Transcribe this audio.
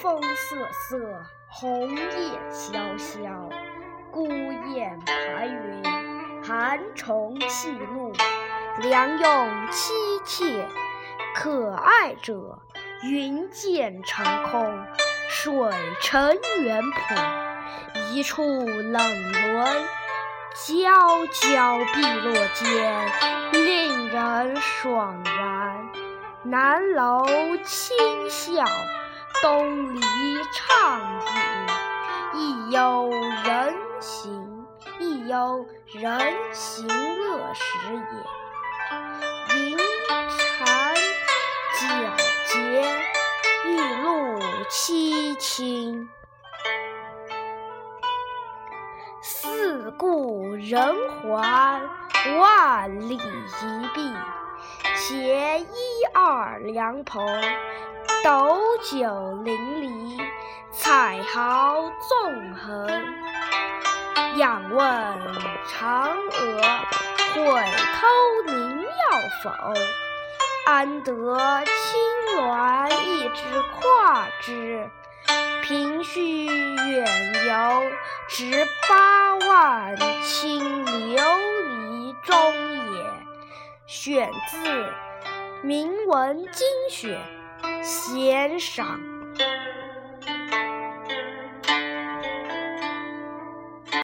风瑟瑟，红叶萧萧，孤雁排云，寒虫泣露。良用凄切，可爱者，云渐成空，水成原浦。一处冷轮，皎皎碧落间，令人爽然。南楼清笑，东篱畅饮，亦有人行，亦有人行乐时也。云缠皎洁，玉露凄清。四顾人还，万里一碧。携一二凉朋，斗酒淋漓，彩毫纵横。仰问嫦娥，会偷灵药否？安得青鸾一枝跨之，凭虚远游，直八万顷琉璃中也。选自《明文精选》，欣赏。